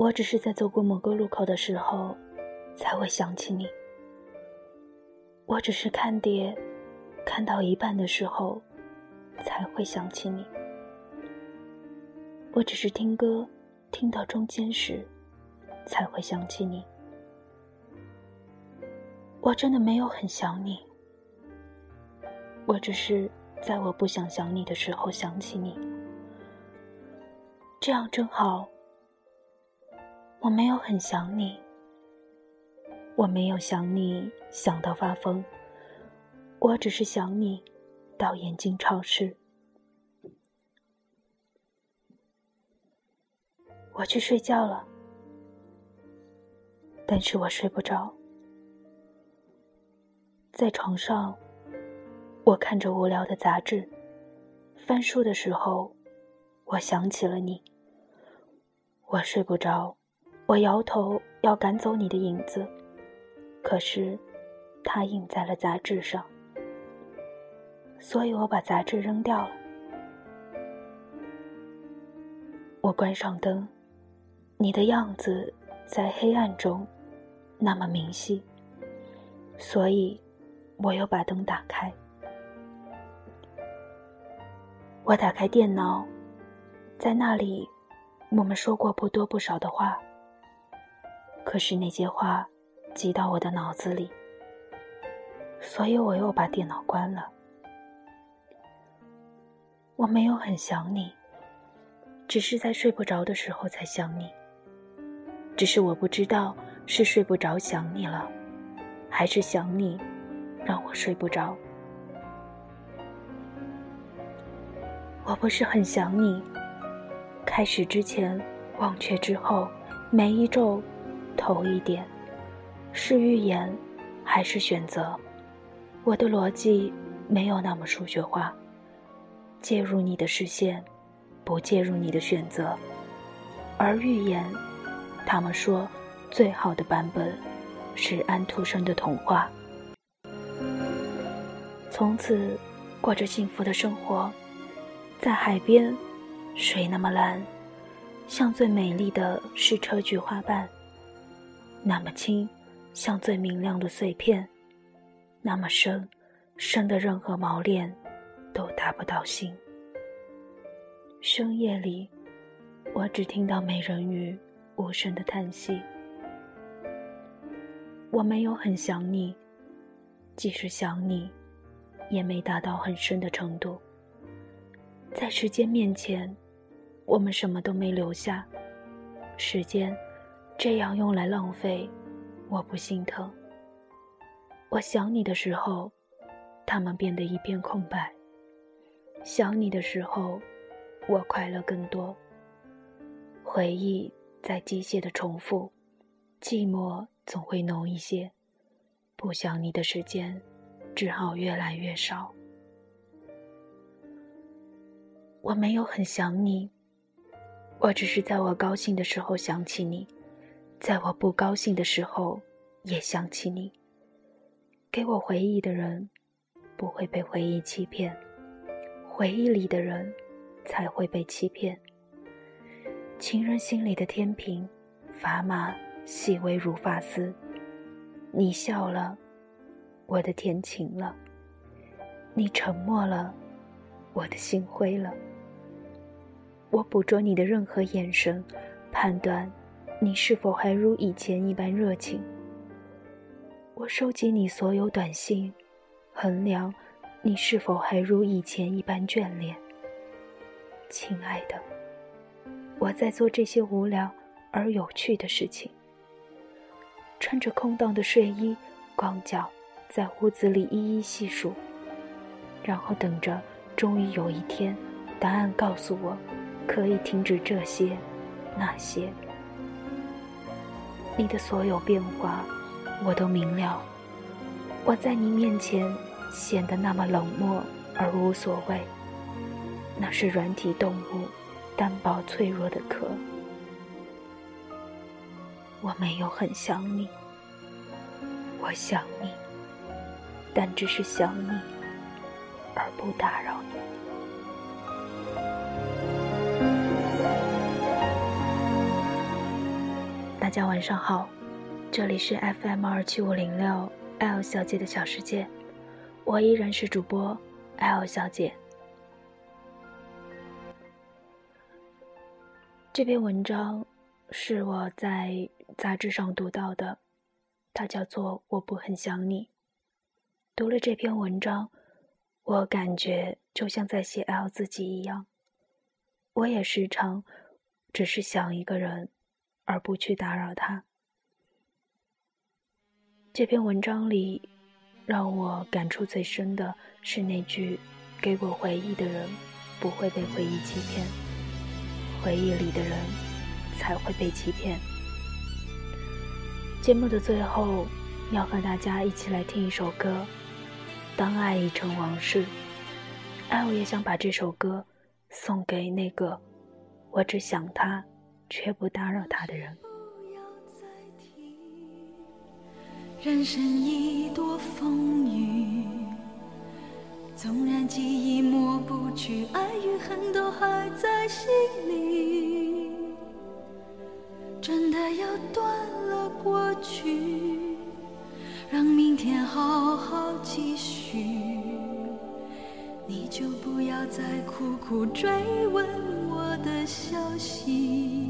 我只是在走过某个路口的时候，才会想起你。我只是看碟，看到一半的时候，才会想起你。我只是听歌，听到中间时，才会想起你。我真的没有很想你，我只是在我不想想你的时候想起你。这样正好。我没有很想你，我没有想你想到发疯，我只是想你到眼睛潮湿。我去睡觉了，但是我睡不着。在床上，我看着无聊的杂志，翻书的时候，我想起了你。我睡不着。我摇头，要赶走你的影子，可是，它印在了杂志上，所以我把杂志扔掉了。我关上灯，你的样子在黑暗中那么明晰，所以我又把灯打开。我打开电脑，在那里，我们说过不多不少的话。可是那些话，挤到我的脑子里，所以我又把电脑关了。我没有很想你，只是在睡不着的时候才想你。只是我不知道是睡不着想你了，还是想你让我睡不着。我不是很想你，开始之前，忘却之后，每一周。头一点，是预言，还是选择？我的逻辑没有那么数学化。介入你的视线，不介入你的选择。而预言，他们说最好的版本是安徒生的童话。从此过着幸福的生活，在海边，水那么蓝，像最美丽的是车菊花瓣。那么轻，像最明亮的碎片；那么深，深的任何锚链都达不到心。深夜里，我只听到美人鱼无声的叹息。我没有很想你，即使想你，也没达到很深的程度。在时间面前，我们什么都没留下。时间。这样用来浪费，我不心疼。我想你的时候，他们变得一片空白。想你的时候，我快乐更多。回忆在机械的重复，寂寞总会浓一些。不想你的时间，只好越来越少。我没有很想你，我只是在我高兴的时候想起你。在我不高兴的时候，也想起你。给我回忆的人，不会被回忆欺骗；回忆里的人，才会被欺骗。情人心里的天平，砝码细微如发丝。你笑了，我的天晴了；你沉默了，我的心灰了。我捕捉你的任何眼神，判断。你是否还如以前一般热情？我收集你所有短信，衡量你是否还如以前一般眷恋。亲爱的，我在做这些无聊而有趣的事情，穿着空荡的睡衣，光脚在屋子里一一细数，然后等着，终于有一天，答案告诉我，可以停止这些，那些。你的所有变化，我都明了。我在你面前显得那么冷漠而无所谓。那是软体动物单薄脆弱的壳。我没有很想你，我想你，但只是想你，而不打扰你。大家晚上好，这里是 FM 二七五零六 L 小姐的小世界，我依然是主播 L 小姐。这篇文章是我在杂志上读到的，它叫做《我不很想你》。读了这篇文章，我感觉就像在写 L 自己一样。我也时常只是想一个人，而不去打扰他。这篇文章里，让我感触最深的是那句：“给我回忆的人，不会被回忆欺骗。”回忆里的人才会被欺骗。节目的最后，要和大家一起来听一首歌，《当爱已成往事》。爱，我也想把这首歌送给那个我只想他却不打扰他的人。人生已多风雨，纵然记忆抹不去，爱与恨都还在心里。真的要断了过去，让明天好好继续。你就不要再苦苦追问我的消息。